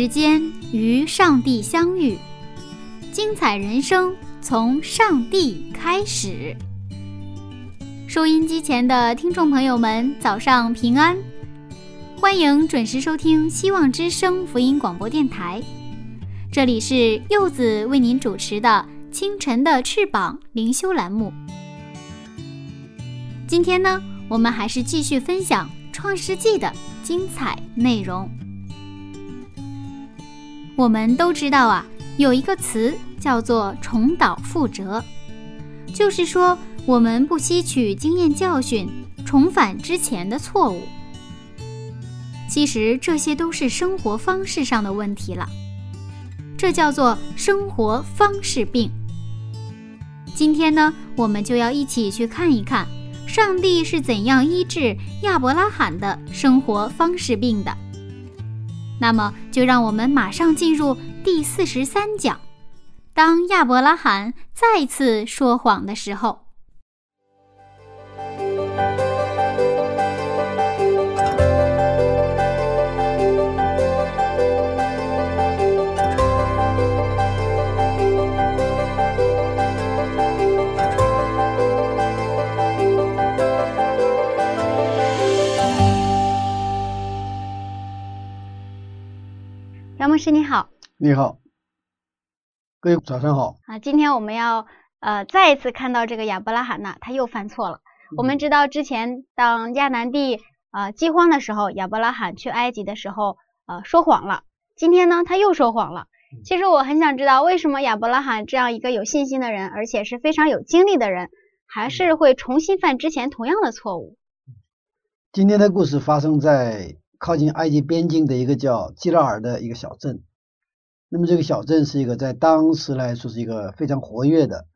时间与上帝相遇。精彩人生从上帝开始。收音机前的听众朋友们，早上平安，欢迎准时收听希望之声福音广播电台。这里是柚子为您主持的《清晨的翅膀》灵修栏目。今天呢，我们还是继续分享《创世纪》的精彩内容。我们都知道啊。有一个词叫做“重蹈覆辙”，就是说我们不吸取经验教训，重返之前的错误。其实这些都是生活方式上的问题了，这叫做生活方式病。今天呢，我们就要一起去看一看，上帝是怎样医治亚伯拉罕的生活方式病的。那么，就让我们马上进入第四十三讲。当亚伯拉罕再次说谎的时候。牧师你好，你好，各位早上好啊！今天我们要呃再一次看到这个亚伯拉罕呢，他又犯错了。我们知道之前当亚南地啊饥荒的时候，亚伯拉罕去埃及的时候呃说谎了。今天呢他又说谎了。其实我很想知道，为什么亚伯拉罕这样一个有信心的人，而且是非常有经历的人，还是会重新犯之前同样的错误？今天的故事发生在。靠近埃及边境的一个叫基拉尔的一个小镇，那么这个小镇是一个在当时来说是一个非常活跃的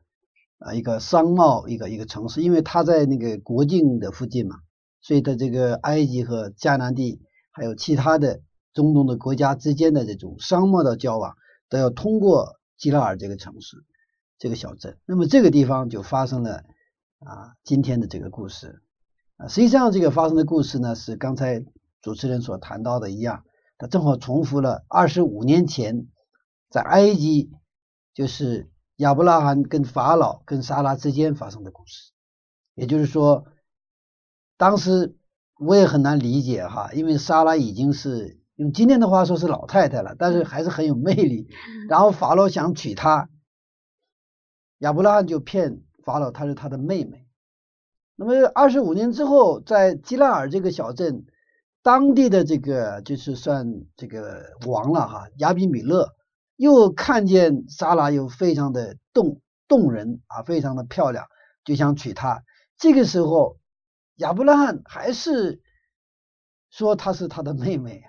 啊一个商贸一个一个城市，因为它在那个国境的附近嘛，所以在这个埃及和迦南地还有其他的中东的国家之间的这种商贸的交往都要通过基拉尔这个城市这个小镇，那么这个地方就发生了啊今天的这个故事。啊，实际上这个发生的故事呢是刚才。主持人所谈到的一样，他正好重复了二十五年前在埃及，就是亚伯拉罕跟法老跟撒拉之间发生的故事。也就是说，当时我也很难理解哈，因为莎拉已经是用今天的话说是老太太了，但是还是很有魅力。然后法老想娶她，亚伯拉罕就骗法老她是他的妹妹。那么二十五年之后，在基拉尔这个小镇。当地的这个就是算这个王了哈，亚比米勒又看见莎拉又非常的动动人啊，非常的漂亮，就想娶她。这个时候亚伯拉罕还是说她是他的妹妹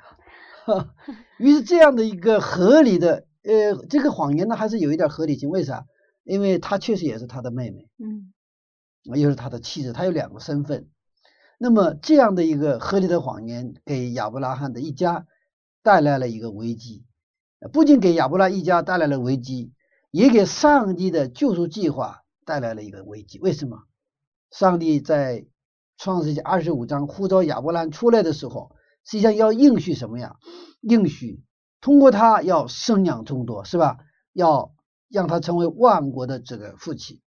啊，于是这样的一个合理的呃这个谎言呢，还是有一点合理性。为啥？因为她确实也是他的妹妹，嗯，又是他的妻子，他有两个身份。那么这样的一个合理的谎言，给亚伯拉罕的一家带来了一个危机，不仅给亚伯拉一家带来了危机，也给上帝的救赎计划带来了一个危机。为什么？上帝在创世纪二十五章呼召亚伯拉罕出来的时候，实际上要应许什么呀？应许通过他要生养众多，是吧？要让他成为万国的这个父亲。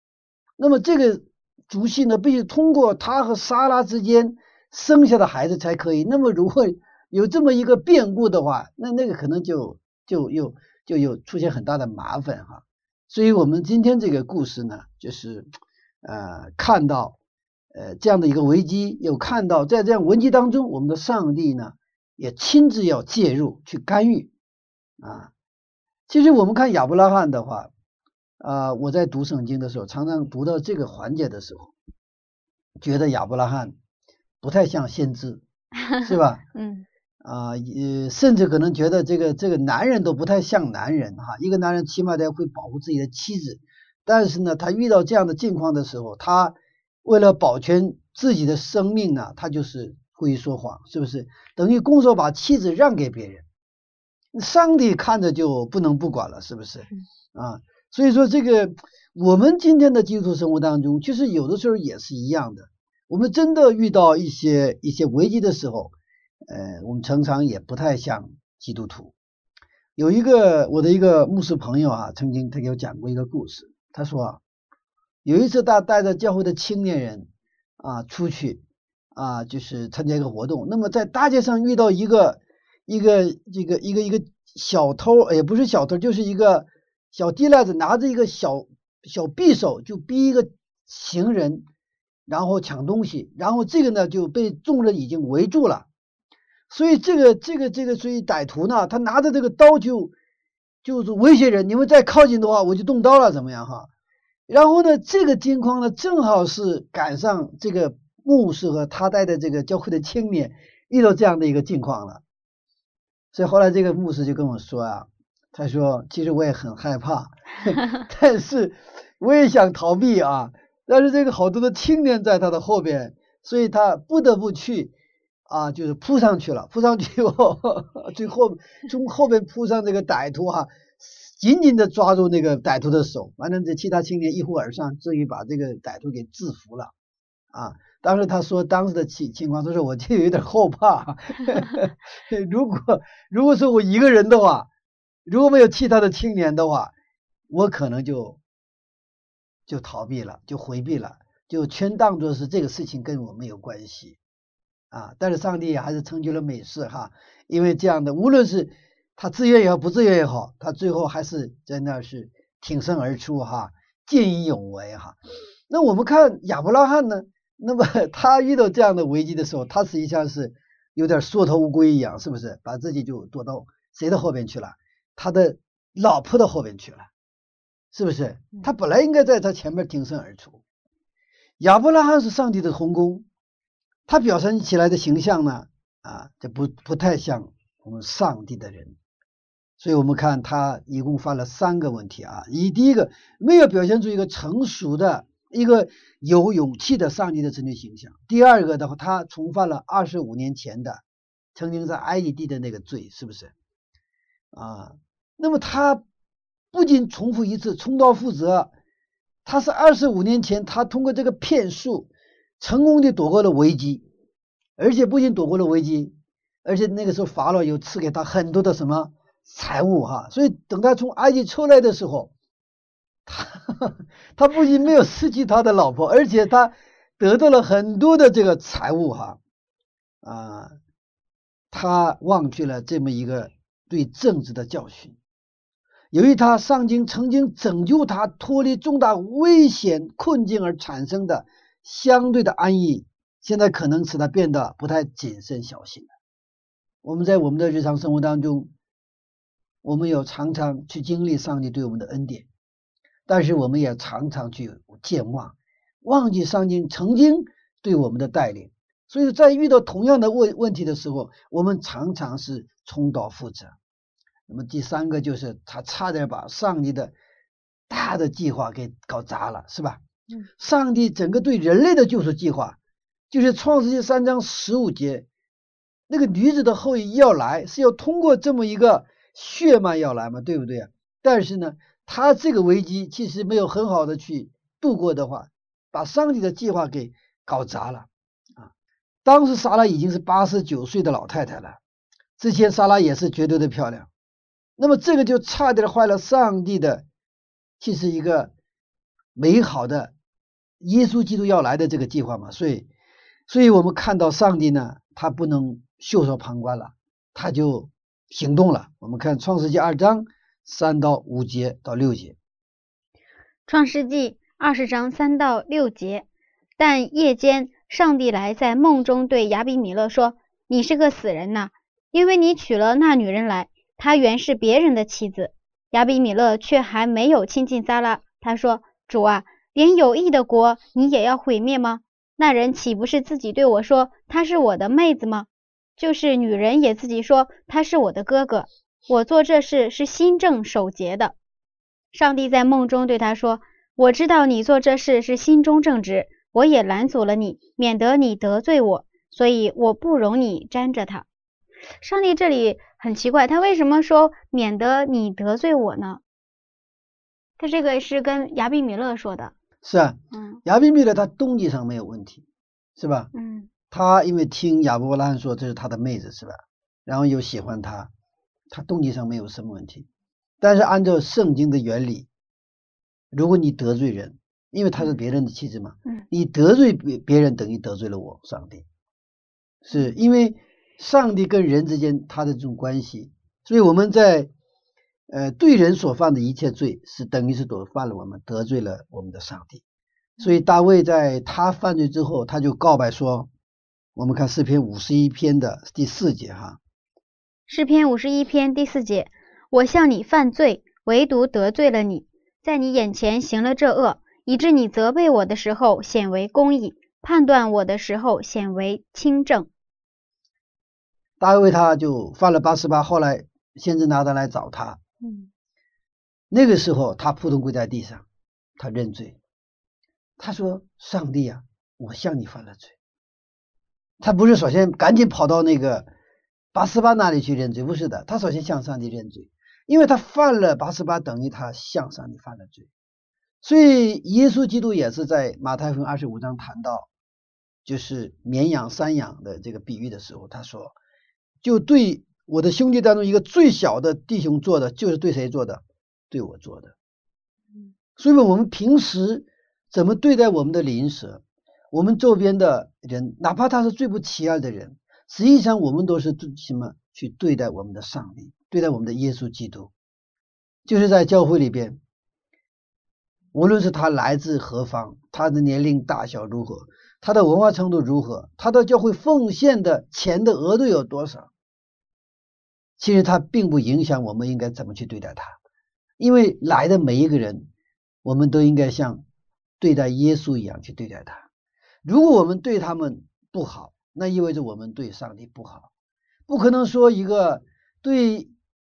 那么这个。族系呢，必须通过他和莎拉之间生下的孩子才可以。那么，如果有这么一个变故的话，那那个可能就就又就又出现很大的麻烦哈。所以，我们今天这个故事呢，就是呃看到呃这样的一个危机，又看到在这样危机当中，我们的上帝呢也亲自要介入去干预啊。其实我们看亚伯拉罕的话，啊，我在读圣经的时候，常常读到这个环节的时候，觉得亚伯拉罕不太像先知，是吧？嗯。啊，呃甚至可能觉得这个这个男人都不太像男人哈。一个男人起码得会保护自己的妻子，但是呢，他遇到这样的境况的时候，他为了保全自己的生命呢，他就是故意说谎，是不是？等于拱手把妻子让给别人，上帝看着就不能不管了，是不是？啊，所以说这个我们今天的基督徒生活当中，其实有的时候也是一样的。我们真的遇到一些一些危机的时候。呃，我们常常也不太像基督徒。有一个我的一个牧师朋友啊，曾经他给我讲过一个故事。他说，有一次他带着教会的青年人啊出去啊，就是参加一个活动。那么在大街上遇到一个一个这个一个一个小偷，也不是小偷，就是一个小低赖子，拿着一个小小匕首就逼一个行人，然后抢东西。然后这个呢就被众人已经围住了。所以这个这个这个，所以歹徒呢，他拿着这个刀就就是威胁人，你们再靠近的话，我就动刀了，怎么样哈？然后呢，这个金矿呢，正好是赶上这个牧师和他带的这个教会的青年遇到这样的一个境况了。所以后来这个牧师就跟我说啊，他说其实我也很害怕，但是我也想逃避啊，但是这个好多的青年在他的后边，所以他不得不去。啊，就是扑上去了，扑上去以后，最后从后边扑上这个歹徒哈，紧紧的抓住那个歹徒的手，完了这其他青年一哄而上，终于把这个歹徒给制服了。啊，当时他说当时的情情况，他说我就有点后怕，如果如果说我一个人的话，如果没有其他的青年的话，我可能就就逃避了，就回避了，就全当做是这个事情跟我没有关系。啊！但是上帝还是成就了美事哈，因为这样的，无论是他自愿也好，不自愿也好，他最后还是在那是挺身而出哈，见义勇为哈。那我们看亚伯拉罕呢？那么 他遇到这样的危机的时候，他实际上是有点缩头乌龟一样，是不是？把自己就躲到谁的后边去了？他的老婆的后边去了，是不是？他本来应该在他前面挺身而出。亚伯拉罕是上帝的童工。他表现起来的形象呢，啊，这不不太像我们上帝的人，所以我们看他一共犯了三个问题啊。一第一个没有表现出一个成熟的一个有勇气的上帝的真正形象。第二个的话，他重犯了二十五年前的曾经在埃及地的那个罪，是不是？啊，那么他不仅重复一次重蹈覆辙，他是二十五年前他通过这个骗术。成功的躲过了危机，而且不仅躲过了危机，而且那个时候法老又赐给他很多的什么财物哈，所以等他从埃及出来的时候，他他不仅没有失去他的老婆，而且他得到了很多的这个财物哈。啊，他忘记了这么一个对政治的教训，由于他上京曾经拯救他脱离重大危险困境而产生的。相对的安逸，现在可能使他变得不太谨慎小心了。我们在我们的日常生活当中，我们有常常去经历上帝对我们的恩典，但是我们也常常去健忘，忘记上帝曾经对我们的带领。所以在遇到同样的问问题的时候，我们常常是重蹈覆辙。那么第三个就是他差点把上帝的大的计划给搞砸了，是吧？上帝整个对人类的救赎计划，就是创世纪三章十五节，那个女子的后裔要来，是要通过这么一个血脉要来嘛，对不对？但是呢，他这个危机其实没有很好的去度过的话，把上帝的计划给搞砸了啊！当时莎拉已经是八十九岁的老太太了，之前莎拉也是绝对的漂亮，那么这个就差点坏了上帝的，其实一个美好的。耶稣基督要来的这个计划嘛，所以，所以我们看到上帝呢，他不能袖手旁观了，他就行动了。我们看创世纪二章三到五节到六节。创世纪二十章三到六节，但夜间上帝来在梦中对亚比米勒说：“你是个死人呐，因为你娶了那女人来，她原是别人的妻子。”亚比米勒却还没有亲近撒拉，他说：“主啊，连有益的国你也要毁灭吗？那人岂不是自己对我说他是我的妹子吗？就是女人也自己说他是我的哥哥。我做这事是心正守节的。”上帝在梦中对他说：“我知道你做这事是心中正直，我也拦阻了你，免得你得罪我，所以我不容你沾着他。”上帝这里很奇怪，他为什么说免得你得罪我呢？他这个是跟亚比米勒说的。是啊，嗯，亚比米勒他动机上没有问题，是吧？嗯，他因为听亚伯拉罕说这是他的妹子，是吧？然后又喜欢他，他动机上没有什么问题。但是按照圣经的原理，如果你得罪人，因为他是别人的妻子嘛，嗯，你得罪别别人等于得罪了我上帝，是因为。上帝跟人之间他的这种关系，所以我们在呃对人所犯的一切罪，是等于是都犯了我们得罪了我们的上帝。所以大卫在他犯罪之后，他就告白说：“我们看诗篇五十一篇的第四节哈，诗篇五十一篇第四节，我向你犯罪，唯独得罪了你，在你眼前行了这恶，以致你责备我的时候显为公义，判断我的时候显为清正。”大卫他就犯了八十八，后来先知拿他来找他，嗯，那个时候他扑通跪在地上，他认罪，他说：“上帝啊，我向你犯了罪。”他不是首先赶紧跑到那个八十八那里去认罪，不是的，他首先向上帝认罪，因为他犯了八十八，等于他向上帝犯了罪。所以耶稣基督也是在马太福音二十五章谈到，就是绵羊、山羊的这个比喻的时候，他说。就对我的兄弟当中一个最小的弟兄做的，就是对谁做的？对我做的。所以，我们平时怎么对待我们的邻舍，我们周边的人，哪怕他是最不起眼的人，实际上我们都是什么去对待我们的上帝，对待我们的耶稣基督。就是在教会里边，无论是他来自何方，他的年龄大小如何，他的文化程度如何，他到教会奉献的钱的额度有多少。其实他并不影响我们应该怎么去对待他，因为来的每一个人，我们都应该像对待耶稣一样去对待他。如果我们对他们不好，那意味着我们对上帝不好。不可能说一个对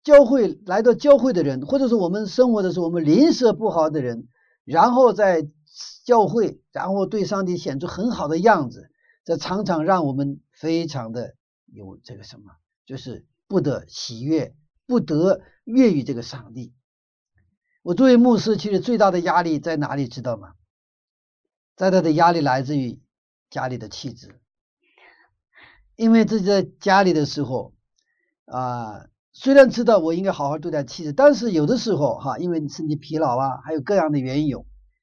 教会来到教会的人，或者是我们生活的时候我们邻舍不好的人，然后在教会，然后对上帝显出很好的样子，这常常让我们非常的有这个什么，就是。不得喜悦，不得悦于这个上帝。我作为牧师，其实最大的压力在哪里？知道吗？在他的压力来自于家里的妻子，因为自己在家里的时候啊，虽然知道我应该好好对待妻子，但是有的时候哈，因为你身体疲劳啊，还有各样的原因，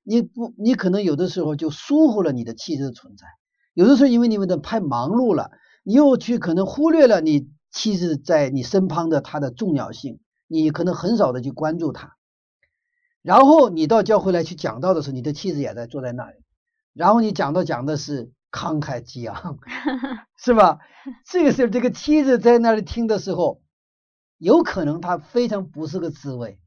你不，你可能有的时候就疏忽了你的妻子的存在。有的时候因为你们的太忙碌了，你又去可能忽略了你。妻子在你身旁的她的重要性，你可能很少的去关注她。然后你到教会来去讲道的时候，你的妻子也在坐在那里。然后你讲到讲的是慷慨激昂，是吧？这个时候这个妻子在那里听的时候，有可能她非常不是个滋味。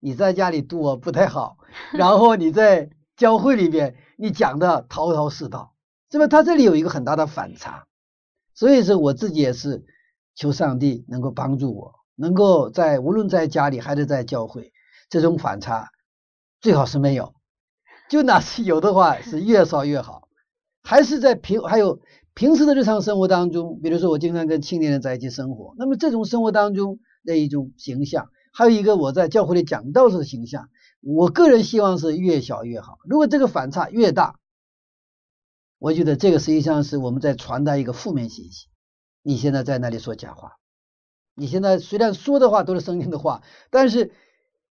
你在家里度我不太好，然后你在教会里边你讲的滔滔是道，是吧？他这里有一个很大的反差。所以说我自己也是。求上帝能够帮助我，能够在无论在家里还是在教会，这种反差最好是没有。就哪是有的话，是越少越好。还是在平还有平时的日常生活当中，比如说我经常跟青年人在一起生活，那么这种生活当中的一种形象，还有一个我在教会里讲道时的形象，我个人希望是越小越好。如果这个反差越大，我觉得这个实际上是我们在传达一个负面信息。你现在在那里说假话，你现在虽然说的话都是圣经的话，但是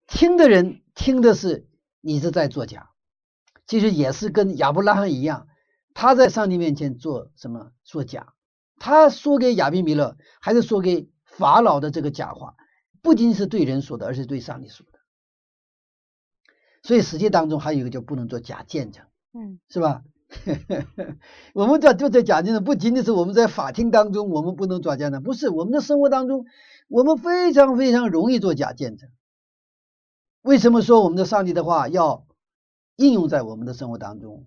听的人听的是你是在作假。其实也是跟亚伯拉罕一样，他在上帝面前做什么说假？他说给亚比米勒，还是说给法老的这个假话，不仅是对人说的，而是对上帝说的。所以实际当中还有一个叫不能做假见证，嗯，是吧？我们在就在假见证，不仅仅是我们在法庭当中，我们不能做假见证，不是我们的生活当中，我们非常非常容易做假见证。为什么说我们的上帝的话要应用在我们的生活当中。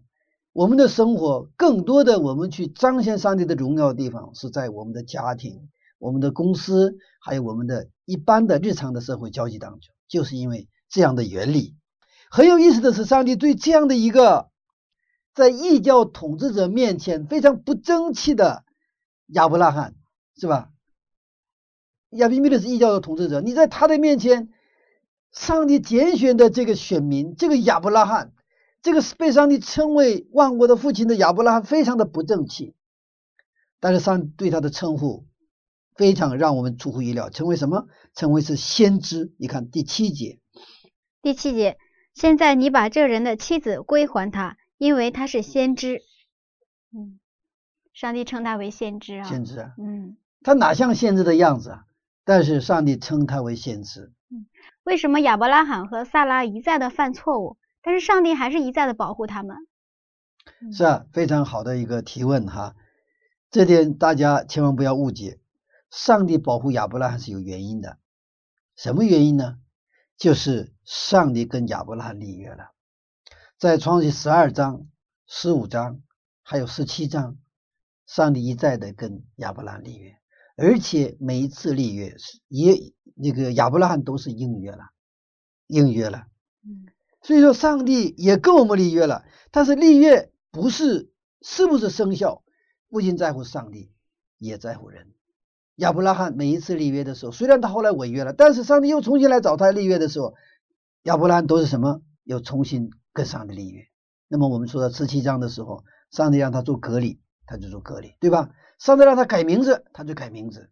我们的生活更多的，我们去彰显上帝的荣耀的地方，是在我们的家庭、我们的公司，还有我们的一般的日常的社会交际当中。就是因为这样的原理，很有意思的是，上帝对这样的一个在异教统治者面前非常不争气的亚伯拉罕，是吧？亚比米勒是异教的统治者，你在他的面前，上帝拣选的这个选民，这个亚伯拉罕。这个被上帝称为万国的父亲的亚伯拉罕非常的不争气，但是上帝对他的称呼非常让我们出乎意料，成为什么？成为是先知。你看第七节，第七节，现在你把这人的妻子归还他，因为他是先知。嗯，上帝称他为先知啊，先知啊，嗯，他哪像先知的样子啊？但是上帝称他为先知。嗯，为什么亚伯拉罕和萨拉一再的犯错误？但是上帝还是一再的保护他们，是啊，非常好的一个提问哈，这点大家千万不要误解，上帝保护亚伯拉罕是有原因的，什么原因呢？就是上帝跟亚伯拉罕立约了，在创世十二章、十五章还有十七章，上帝一再的跟亚伯拉罕立约，而且每一次立约也那个亚伯拉罕都是应约了，应约了，嗯。所以说，上帝也跟我们立约了，但是立约不是是不是生效，不仅在乎上帝，也在乎人。亚伯拉罕每一次立约的时候，虽然他后来违约了，但是上帝又重新来找他立约的时候，亚伯拉罕都是什么？又重新跟上帝立约。那么我们说到十七章的时候，上帝让他做隔离，他就做隔离，对吧？上帝让他改名字，他就改名字。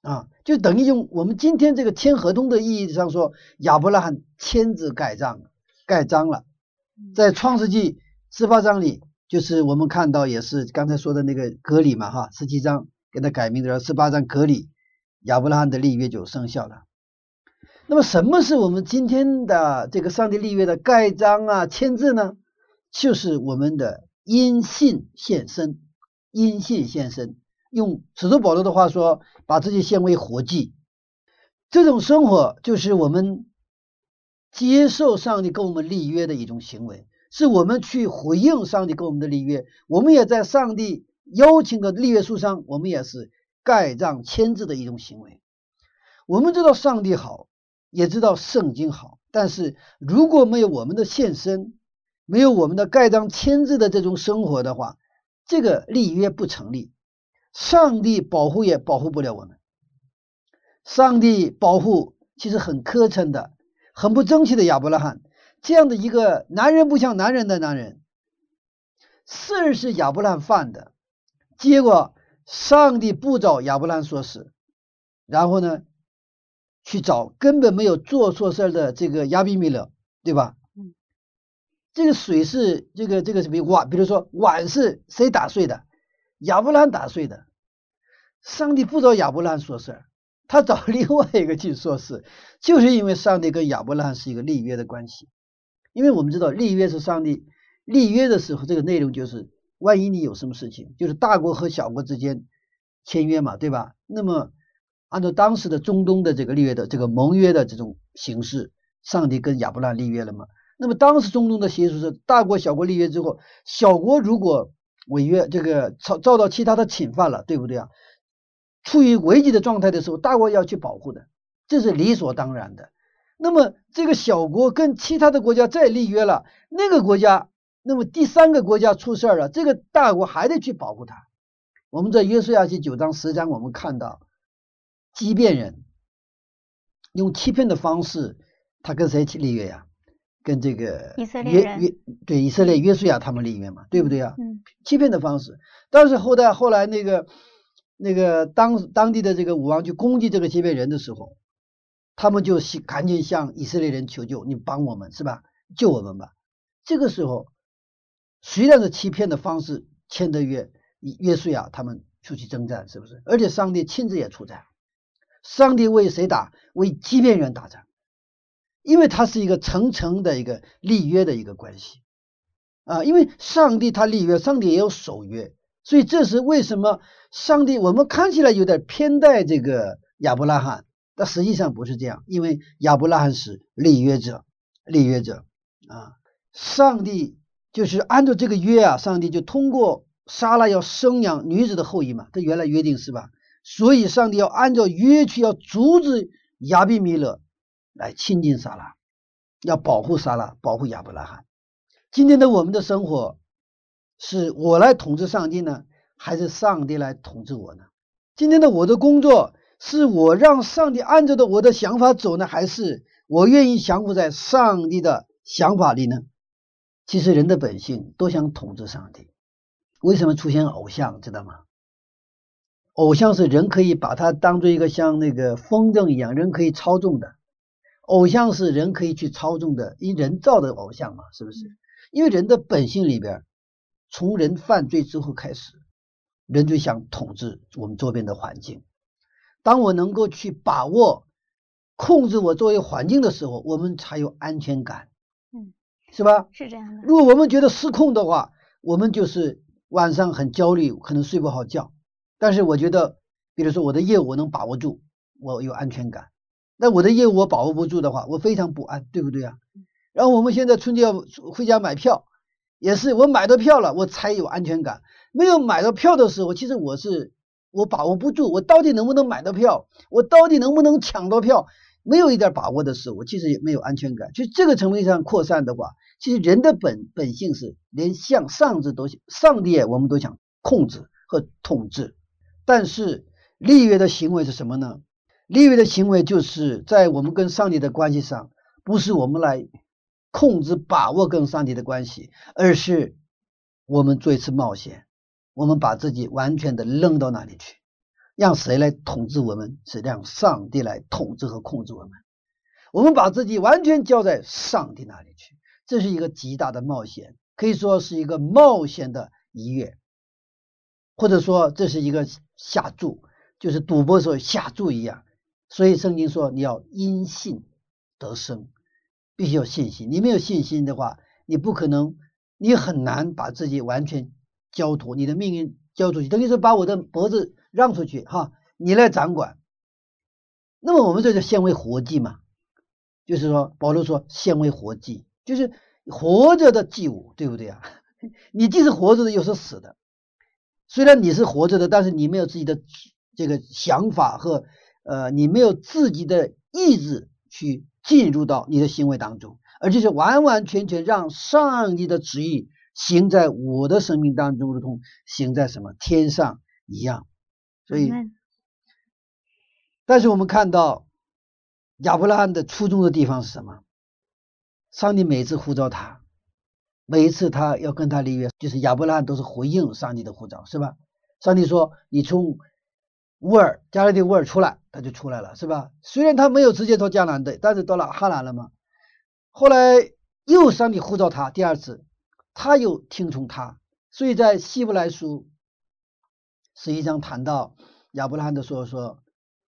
啊，就等于用我们今天这个签合同的意义上说，亚伯拉罕签字盖章，盖章了。在创世纪十八章里，就是我们看到也是刚才说的那个隔离嘛，哈，十七章给他改名字，十八章隔离，亚伯拉罕的立约就生效了。那么，什么是我们今天的这个上帝立约的盖章啊、签字呢？就是我们的因信献身，因信献身。用使徒保罗的话说，把自己献为活祭，这种生活就是我们接受上帝跟我们立约的一种行为，是我们去回应上帝跟我们的立约。我们也在上帝邀请的立约书上，我们也是盖章签字的一种行为。我们知道上帝好，也知道圣经好，但是如果没有我们的献身，没有我们的盖章签字的这种生活的话，这个立约不成立。上帝保护也保护不了我们。上帝保护其实很磕碜的，很不争气的亚伯拉罕，这样的一个男人不像男人的男人，事儿是亚伯拉罕犯的，结果上帝不找亚伯拉罕说事，然后呢，去找根本没有做错事的这个亚比米勒，对吧？嗯，这个水是这个这个什么碗？比如说碗是谁打碎的？亚伯兰打碎的，上帝不找亚伯兰说事儿，他找另外一个去说事，就是因为上帝跟亚伯兰是一个立约的关系。因为我们知道立约是上帝立约的时候，这个内容就是万一你有什么事情，就是大国和小国之间签约嘛，对吧？那么按照当时的中东的这个立约的这个盟约的这种形式，上帝跟亚伯兰立约了嘛？那么当时中东的习俗是大国小国立约之后，小国如果违约，这个遭遭到其他的侵犯了，对不对啊？处于危机的状态的时候，大国要去保护的，这是理所当然的。那么这个小国跟其他的国家再立约了，那个国家，那么第三个国家出事儿了，这个大国还得去保护他。我们在约书亚记九章十章，我们看到畸变人用欺骗的方式，他跟谁去立约呀？跟这个约约对以色列约书亚他们立约嘛，对不对啊？嗯，欺骗的方式。但是后代后来那个那个当当地的这个武王去攻击这个欺骗人的时候，他们就赶紧向以色列人求救，你帮我们是吧？救我们吧。这个时候虽然是欺骗的方式签的约，约书亚他们出去征战，是不是？而且上帝亲自也出战，上帝为谁打？为欺骗人打仗。因为它是一个层层的一个立约的一个关系啊，因为上帝他立约，上帝也有守约，所以这是为什么上帝我们看起来有点偏待这个亚伯拉罕，但实际上不是这样，因为亚伯拉罕是立约者，立约者啊，上帝就是按照这个约啊，上帝就通过撒拉要生养女子的后裔嘛，这原来约定是吧？所以上帝要按照约去，要阻止亚比米勒来亲近撒拉，要保护撒拉，保护亚伯拉罕。今天的我们的生活，是我来统治上帝呢，还是上帝来统治我呢？今天的我的工作。是我让上帝按照的我的想法走呢，还是我愿意降服在上帝的想法里呢？其实人的本性都想统治上帝。为什么出现偶像，知道吗？偶像是人可以把它当做一个像那个风筝一样，人可以操纵的。偶像是人可以去操纵的，因人造的偶像嘛，是不是？因为人的本性里边，从人犯罪之后开始，人就想统治我们周边的环境。当我能够去把握、控制我周围环境的时候，我们才有安全感，嗯，是吧？是这样的。如果我们觉得失控的话，我们就是晚上很焦虑，可能睡不好觉。但是我觉得，比如说我的业务我能把握住，我有安全感。那我的业务我把握不住的话，我非常不安，对不对啊？然后我们现在春节要回家买票，也是我买到票了，我才有安全感。没有买到票的时候，其实我是。我把握不住，我到底能不能买到票？我到底能不能抢到票？没有一点把握的时候，我其实也没有安全感。就这个层面上扩散的话，其实人的本本性是连向上至都上帝，我们都想控制和统治。但是立约的行为是什么呢？立约的行为就是在我们跟上帝的关系上，不是我们来控制把握跟上帝的关系，而是我们做一次冒险。我们把自己完全的扔到那里去，让谁来统治我们？是让上帝来统治和控制我们。我们把自己完全交在上帝那里去，这是一个极大的冒险，可以说是一个冒险的一跃，或者说这是一个下注，就是赌博时候下注一样。所以圣经说你要因信得生，必须有信心。你没有信心的话，你不可能，你很难把自己完全。交托你的命运交出去，等于是把我的脖子让出去哈，你来掌管。那么我们这就献为活祭嘛，就是说保罗说献为活祭，就是活着的祭物，对不对啊？你既是活着的，又是死的。虽然你是活着的，但是你没有自己的这个想法和呃，你没有自己的意志去进入到你的行为当中，而且是完完全全让上帝的旨意。行在我的生命当中，如同行在什么天上一样。所以，但是我们看到亚伯拉罕的初衷的地方是什么？上帝每次呼召他，每一次他要跟他立约，就是亚伯拉罕都是回应上帝的呼召，是吧？上帝说：“你从乌尔加勒底乌尔出来，他就出来了，是吧？虽然他没有直接到迦南的，但是到了哈兰了嘛。后来又上帝呼召他第二次。”他又听从他，所以在希伯来书实际上谈到亚伯拉罕的时候说，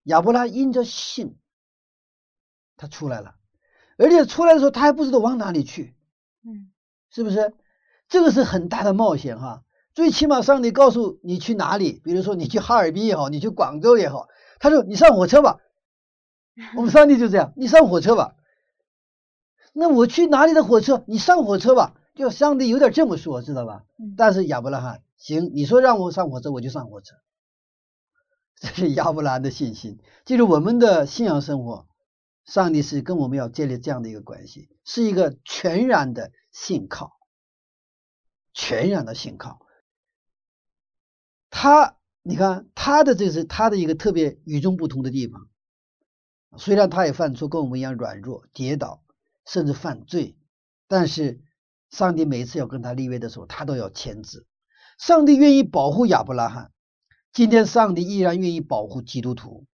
亚伯拉罕因着信，他出来了，而且出来的时候他还不知道往哪里去，嗯，是不是？这个是很大的冒险哈。最起码上帝告诉你去哪里，比如说你去哈尔滨也好，你去广州也好，他说你上火车吧。我们上帝就这样，你上火车吧。那我去哪里的火车？你上火车吧。就上帝有点这么说，知道吧？但是亚伯拉罕行，你说让我上火车，我就上火车。这是亚伯拉罕的信心。就是我们的信仰生活，上帝是跟我们要建立这样的一个关系，是一个全然的信靠，全然的信靠。他，你看他的这是他的一个特别与众不同的地方。虽然他也犯错，跟我们一样软弱、跌倒，甚至犯罪，但是。上帝每一次要跟他立约的时候，他都要签字。上帝愿意保护亚伯拉罕，今天上帝依然愿意保护基督徒，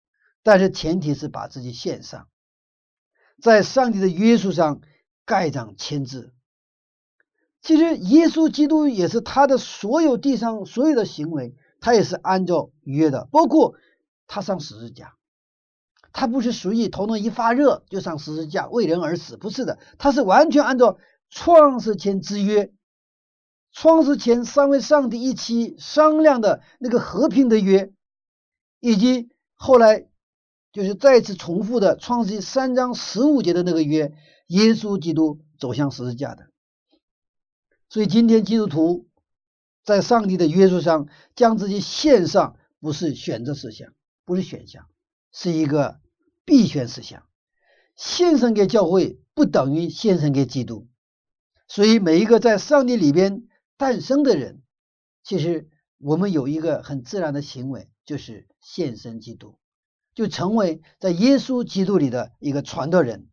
但是前提是把自己献上，在上帝的约束上盖章签字。其实耶稣基督也是他的所有地上所有的行为，他也是按照约的，包括他上十字架，他不是属于头脑一发热就上十字架为人而死，不是的，他是完全按照。创世前之约，创世前三位上帝一起商量的那个和平的约，以及后来就是再次重复的创世三章十五节的那个约，耶稣基督走向十字架的，所以今天基督徒在上帝的约束上将自己献上，不是选择事项，不是选项，是一个必选事项。献身给教会不等于献身给基督。所以每一个在上帝里边诞生的人，其实我们有一个很自然的行为，就是献身基督，就成为在耶稣基督里的一个传道人。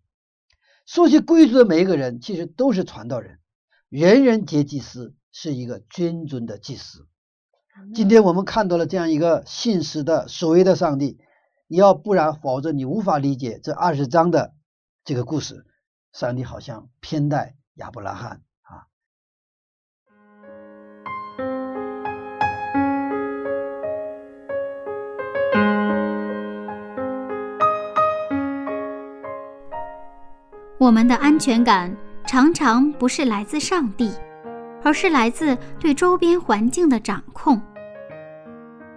说起贵族的每一个人，其实都是传道人，人人皆祭司，是一个君尊的祭司。今天我们看到了这样一个信实的所谓的上帝，你要不然，否则你无法理解这二十章的这个故事。上帝好像偏待亚伯拉罕我们的安全感常常不是来自上帝，而是来自对周边环境的掌控。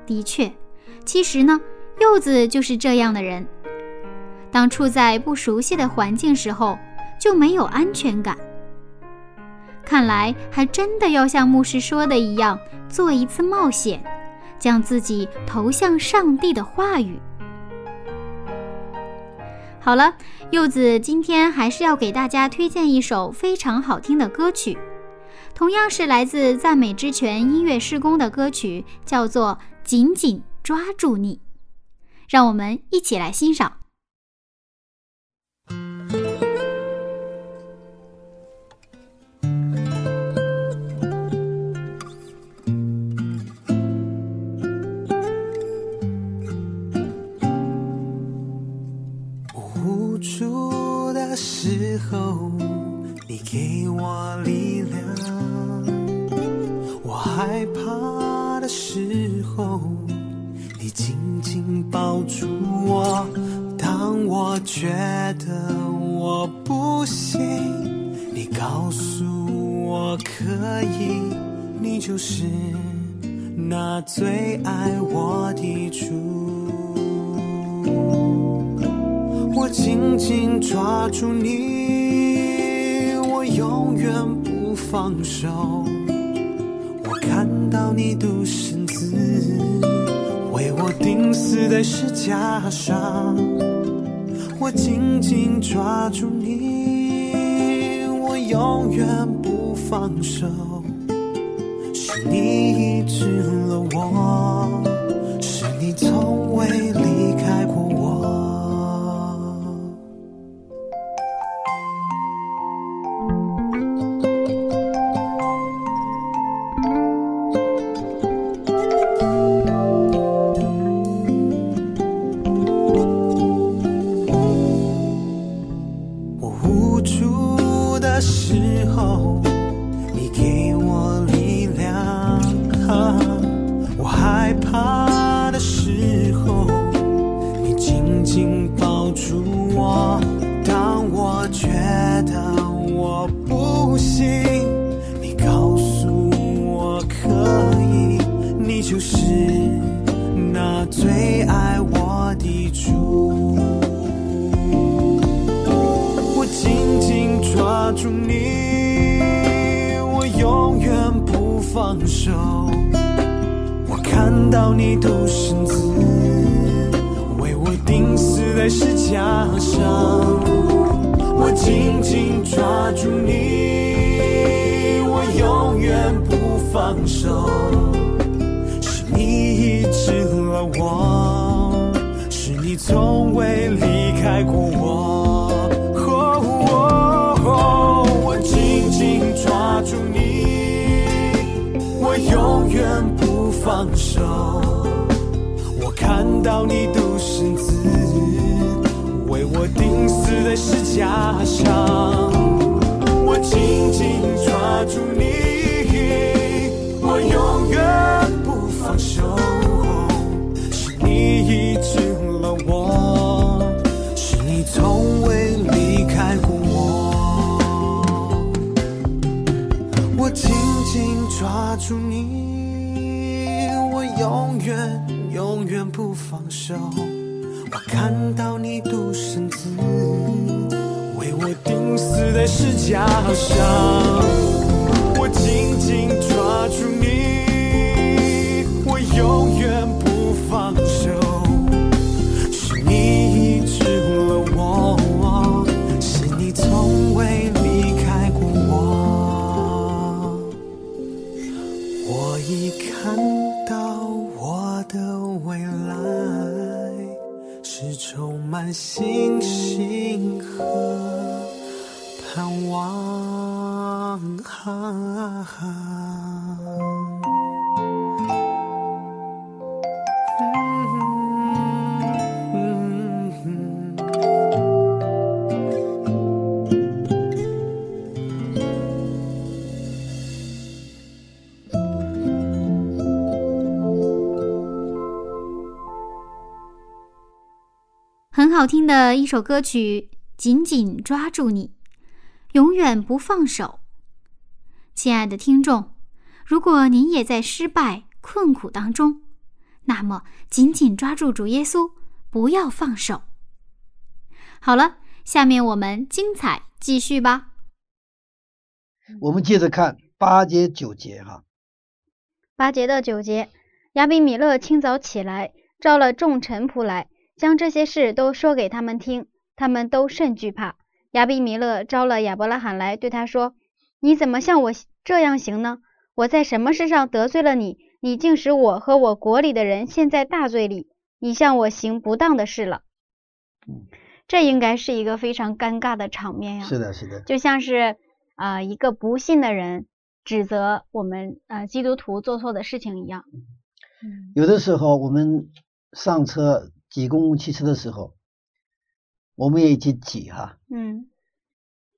的确，其实呢，柚子就是这样的人。当处在不熟悉的环境时候，就没有安全感。看来还真的要像牧师说的一样，做一次冒险，将自己投向上帝的话语。好了，柚子今天还是要给大家推荐一首非常好听的歌曲，同样是来自赞美之泉音乐施工的歌曲，叫做《紧紧抓住你》，让我们一起来欣赏。后，你给我力量；我害怕的时候，你紧紧抱住我。当我觉得我不行，你告诉我可以。你就是那最爱我的主。我紧紧抓住你，我永远不放手。我看到你独身子为我钉死在石架上，我紧紧抓住你，我永远不放手。是你医治了我，你，我永远不放手。是你医治了我，是你从未离开过我。我紧紧抓住你，我永远不。放手，我看到你独生子为我钉死在石架上，抓住你，我永远不放手。是你医治了我，是你从未离开过我，我紧紧抓住你。我永远永远不放手，我看到你是假象，我紧紧追。很好听的一首歌曲，紧紧抓住你，永远不放手。亲爱的听众，如果您也在失败困苦当中，那么紧紧抓住主耶稣，不要放手。好了，下面我们精彩继续吧。我们接着看八节九节哈。八节的九节，亚比米勒清早起来，召了众臣仆来。将这些事都说给他们听，他们都甚惧怕。亚比米勒招了亚伯拉罕来，对他说：“你怎么像我这样行呢？我在什么事上得罪了你？你竟使我和我国里的人陷在大罪里。你向我行不当的事了。”这应该是一个非常尴尬的场面呀。是的，是的，就像是啊，一个不信的人指责我们啊基督徒做错的事情一样。有的时候我们上车。挤公共汽车的时候，我们也一起挤哈。嗯。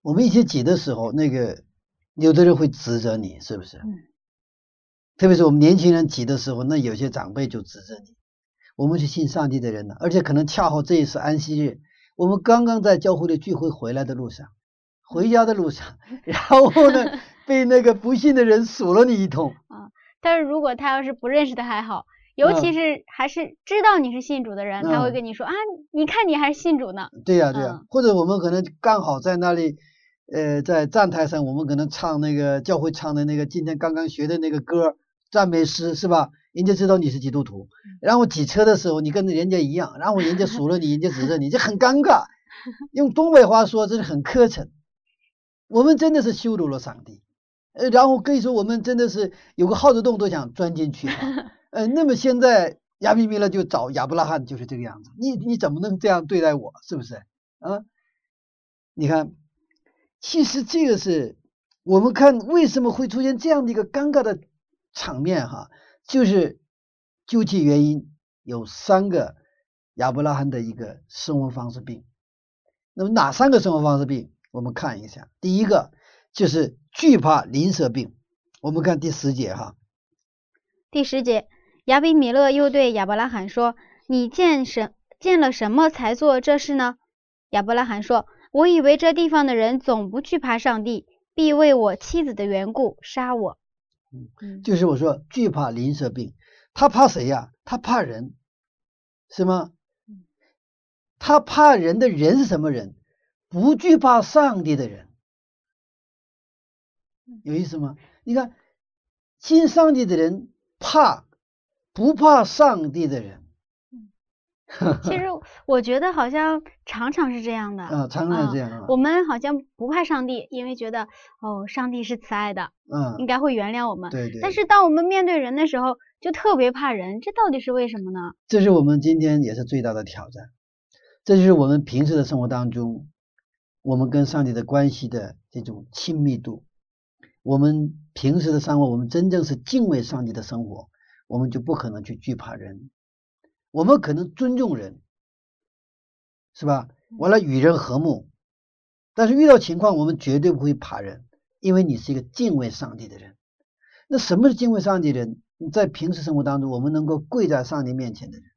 我们一起挤的时候，那个有的人会指责你，是不是？嗯。特别是我们年轻人挤的时候，那有些长辈就指责你。我们是信上帝的人呢，而且可能恰好这一次安息日，我们刚刚在教会的聚会回来的路上，回家的路上，然后呢，被那个不信的人数了你一通。啊。但是如果他要是不认识的还好。尤其是还是知道你是信主的人，他会跟你说啊，你看你还是信主呢。对呀对呀，或者我们可能刚好在那里，呃，在站台上，我们可能唱那个教会唱的那个今天刚刚学的那个歌赞美诗是吧？人家知道你是基督徒，然后挤车的时候你跟人家一样，然后人家数落你，人家指责你，这很尴尬。用东北话说，这是很磕碜。我们真的是羞辱了上帝，呃，然后可以说我们真的是有个耗子洞都想钻进去。呃，那么现在亚比米勒就找亚伯拉罕，就是这个样子。你你怎么能这样对待我？是不是？啊？你看，其实这个是我们看为什么会出现这样的一个尴尬的场面哈，就是究其原因有三个亚伯拉罕的一个生活方式病。那么哪三个生活方式病？我们看一下，第一个就是惧怕邻舍病。我们看第十节哈，第十节。亚比米勒又对亚伯拉罕说：“你见什见了什么才做这事呢？”亚伯拉罕说：“我以为这地方的人总不惧怕上帝，必为我妻子的缘故杀我。”嗯，就是我说惧怕邻舍病，他怕谁呀？他怕人，是吗？他怕人的人是什么人？不惧怕上帝的人，有意思吗？你看，信上帝的人怕。不怕上帝的人，其实我觉得好像常常是这样的啊，常常是这样啊。我们好像不怕上帝，因为觉得哦，上帝是慈爱的，嗯，应该会原谅我们。对对。但是当我们面对人的时候，就特别怕人，这到底是为什么呢？这是我们今天也是最大的挑战，这就是我们平时的生活当中，我们跟上帝的关系的这种亲密度。我们平时的生活，我们真正是敬畏上帝的生活。我们就不可能去惧怕人，我们可能尊重人，是吧？完了与人和睦，但是遇到情况，我们绝对不会怕人，因为你是一个敬畏上帝的人。那什么是敬畏上帝的人？在平时生活当中，我们能够跪在上帝面前的人。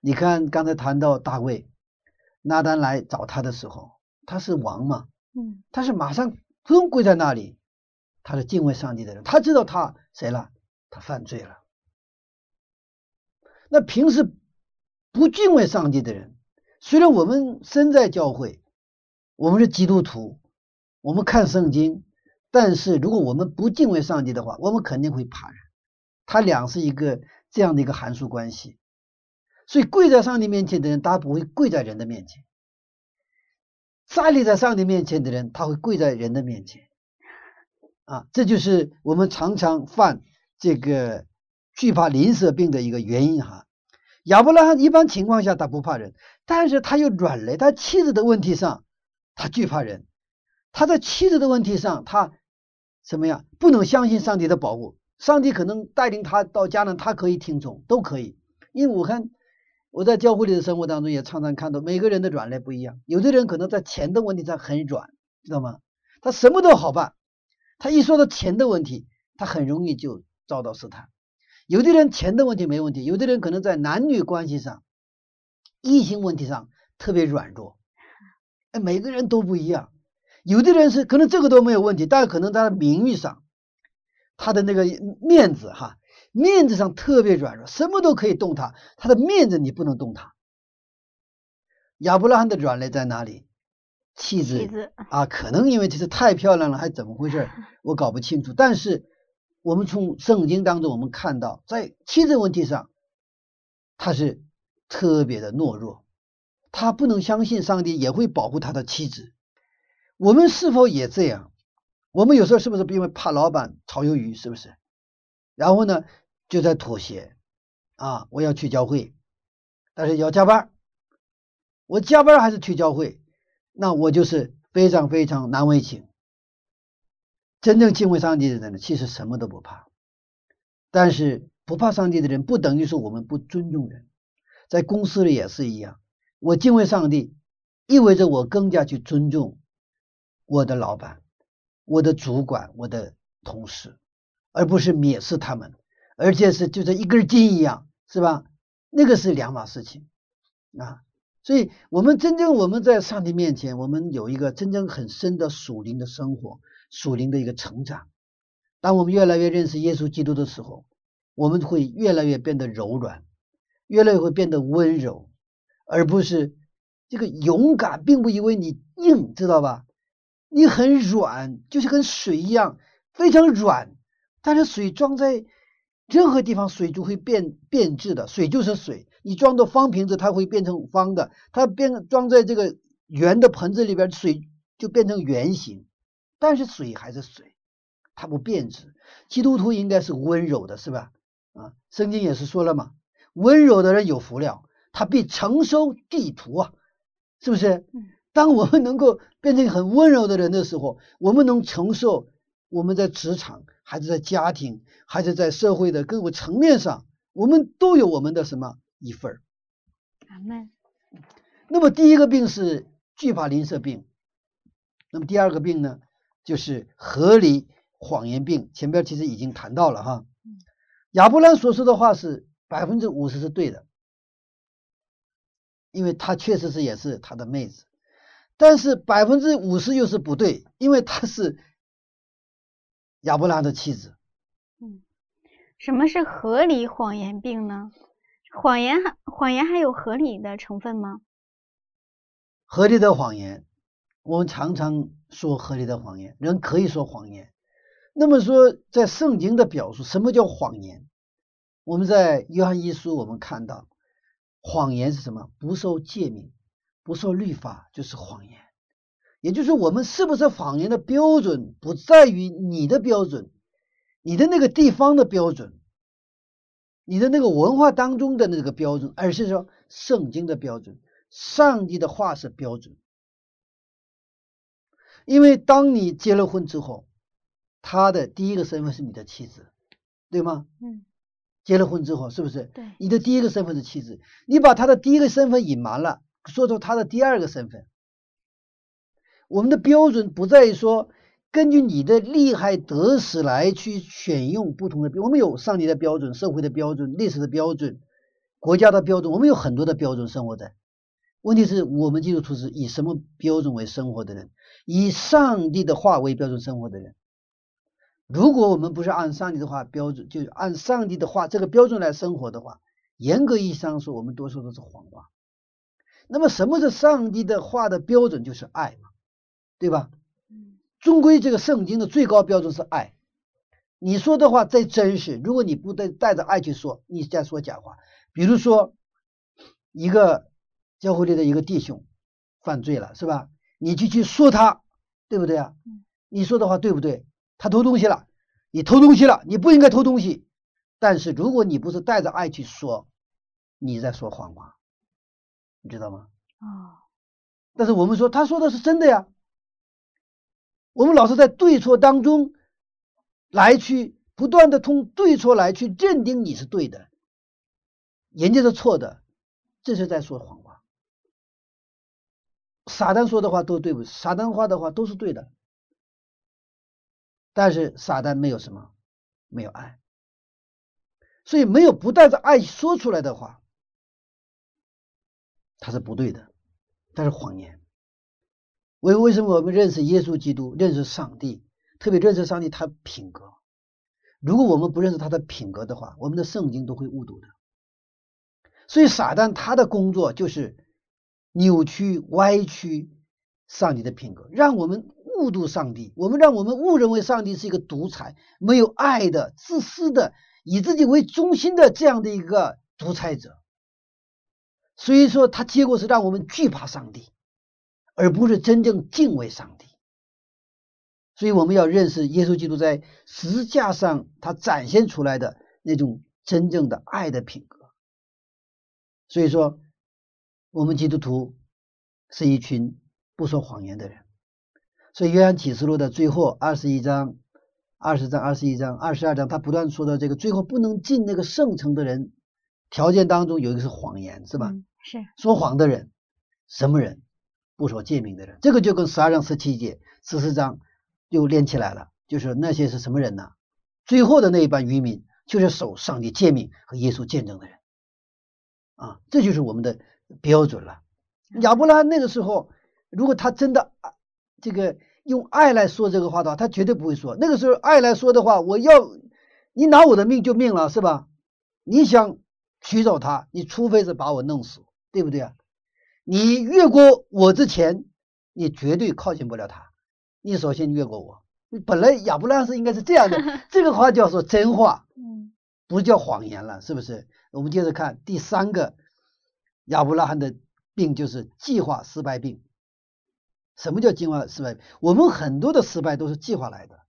你看刚才谈到大卫，拿单来找他的时候，他是王嘛，嗯，他是马上不用跪在那里，他是敬畏上帝的人，他知道他谁了。他犯罪了。那平时不敬畏上帝的人，虽然我们身在教会，我们是基督徒，我们看圣经，但是如果我们不敬畏上帝的话，我们肯定会怕人。他俩是一个这样的一个函数关系。所以跪在上帝面前的人，他不会跪在人的面前；站立在上帝面前的人，他会跪在人的面前。啊，这就是我们常常犯这个惧怕邻舍病的一个原因哈。亚伯拉罕一般情况下他不怕人，但是他又软肋，他妻子的问题上他惧怕人，他在妻子的问题上他什么呀？不能相信上帝的保护，上帝可能带领他到家呢，他可以听从，都可以。因为我看我在教会里的生活当中也常常看到每个人的软肋不一样，有的人可能在钱的问题上很软，知道吗？他什么都好办。他一说到钱的问题，他很容易就遭到试探。有的人钱的问题没问题，有的人可能在男女关系上、异性问题上特别软弱。哎，每个人都不一样。有的人是可能这个都没有问题，但是可能他的名誉上、他的那个面子哈，面子上特别软弱，什么都可以动他，他的面子你不能动他。亚伯拉罕的软肋在哪里？气质啊，可能因为这是太漂亮了，还怎么回事？我搞不清楚。但是我们从圣经当中，我们看到，在妻子问题上，他是特别的懦弱，他不能相信上帝也会保护他的妻子。我们是否也这样？我们有时候是不是因为怕老板炒鱿鱼，是不是？然后呢，就在妥协啊，我要去教会，但是要加班，我加班还是去教会？那我就是非常非常难为情。真正敬畏上帝的人呢，其实什么都不怕。但是不怕上帝的人，不等于说我们不尊重人。在公司里也是一样，我敬畏上帝，意味着我更加去尊重我的老板、我的主管、我的同事，而不是蔑视他们，而且是就像一根筋一样，是吧？那个是两码事情啊。所以，我们真正我们在上帝面前，我们有一个真正很深的属灵的生活，属灵的一个成长。当我们越来越认识耶稣基督的时候，我们会越来越变得柔软，越来越会变得温柔，而不是这个勇敢，并不因为你硬，知道吧？你很软，就是跟水一样，非常软。但是水装在任何地方，水就会变变质的。水就是水。你装的方瓶子，它会变成方的；它变装在这个圆的盆子里边，水就变成圆形。但是水还是水，它不变质。基督徒应该是温柔的，是吧？啊，圣经也是说了嘛，温柔的人有福了，他必承受地图啊，是不是？当我们能够变成很温柔的人的时候，我们能承受我们在职场，还是在家庭，还是在社会的各个层面上，我们都有我们的什么？一份儿，阿门。那么第一个病是惧怕邻舍病，那么第二个病呢，就是合理谎言病。前边其实已经谈到了哈，亚伯兰所说的话是百分之五十是对的，因为他确实是也是他的妹子，但是百分之五十又是不对，因为他是亚伯兰的妻子。嗯，什么是合理谎言病呢？谎言还谎言还有合理的成分吗？合理的谎言，我们常常说合理的谎言，人可以说谎言。那么说，在圣经的表述，什么叫谎言？我们在约翰一书我们看到，谎言是什么？不受诫命，不受律法，就是谎言。也就是我们是不是谎言的标准，不在于你的标准，你的那个地方的标准。你的那个文化当中的那个标准，而是说圣经的标准，上帝的话是标准。因为当你结了婚之后，他的第一个身份是你的妻子，对吗？嗯。结了婚之后，是不是？对。你的第一个身份是妻子，你把他的第一个身份隐瞒了，说出他的第二个身份。我们的标准不在于说。根据你的利害得失来去选用不同的标，我们有上帝的标准、社会的标准、历史的标准、国家的标准，我们有很多的标准生活在。问题是我们基督徒是以什么标准为生活的人？以上帝的话为标准生活的人。如果我们不是按上帝的话标准，就按上帝的话这个标准来生活的话，严格意义上说，我们多数都是谎话。那么，什么是上帝的话的标准？就是爱嘛，对吧？终归这个圣经的最高标准是爱。你说的话再真实，如果你不带带着爱去说，你在说假话。比如说，一个教会里的一个弟兄犯罪了，是吧？你就去说他，对不对啊？你说的话对不对？他偷东西了，你偷东西了，你不应该偷东西。但是如果你不是带着爱去说，你在说谎话，你知道吗？哦，但是我们说他说的是真的呀，我们老是在对错当中来去不断的通对错来去认定你是对的，人家是错的，这是在说谎话。撒旦说的话都对不？撒旦话的话都是对的，但是撒旦没有什么，没有爱，所以没有不带着爱说出来的话，它是不对的，它是谎言。为为什么我们认识耶稣基督，认识上帝，特别认识上帝他品格？如果我们不认识他的品格的话，我们的圣经都会误读的。所以撒旦他的工作就是扭曲、歪曲上帝的品格，让我们误读上帝，我们让我们误认为上帝是一个独裁、没有爱的、自私的、以自己为中心的这样的一个独裁者。所以说，他结果是让我们惧怕上帝。而不是真正敬畏上帝，所以我们要认识耶稣基督在十字架上他展现出来的那种真正的爱的品格。所以说，我们基督徒是一群不说谎言的人。所以约翰启示录的最后二十一章、二十章、二十一章、二十二章，他不断说到这个最后不能进那个圣城的人条件当中有一个是谎言，是吧？是说谎的人，什么人？不说诫命的人，这个就跟十二章十七节、十四章又连起来了。就是那些是什么人呢？最后的那一班渔民，就是守上帝诫命和耶稣见证的人啊，这就是我们的标准了。亚伯拉罕那个时候，如果他真的这个用爱来说这个话的话，他绝对不会说。那个时候爱来说的话，我要你拿我的命就命了，是吧？你想取走他，你除非是把我弄死，对不对啊？你越过我之前，你绝对靠近不了他。你首先越过我。本来亚伯拉罕是应该是这样的，这个话叫做真话，嗯，不叫谎言了，是不是？我们接着看第三个亚伯拉罕的病，就是计划失败病。什么叫计划失败？我们很多的失败都是计划来的，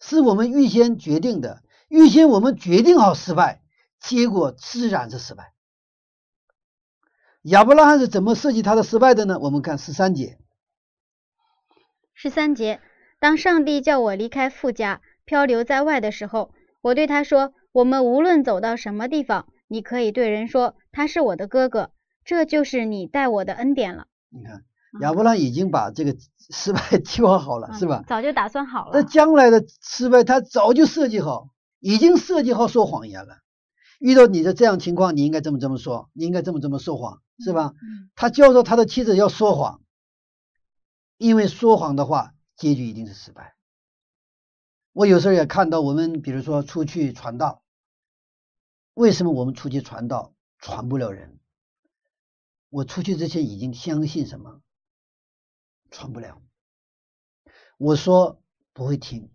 是我们预先决定的，预先我们决定好失败，结果自然是失败。亚伯拉罕是怎么设计他的失败的呢？我们看十三节。十三节，当上帝叫我离开父家，漂流在外的时候，我对他说：“我们无论走到什么地方，你可以对人说他是我的哥哥，这就是你待我的恩典了。”你看，亚伯拉已经把这个失败计划好了，是吧？早就打算好了。那将来的失败，他早就设计好，已经设计好说谎言了。遇到你的这样情况，你应该这么这么说，你应该这么这么说谎。是吧？他教唆他的妻子要说谎，因为说谎的话，结局一定是失败。我有时候也看到，我们比如说出去传道，为什么我们出去传道传不了人？我出去之前已经相信什么？传不了。我说不会听，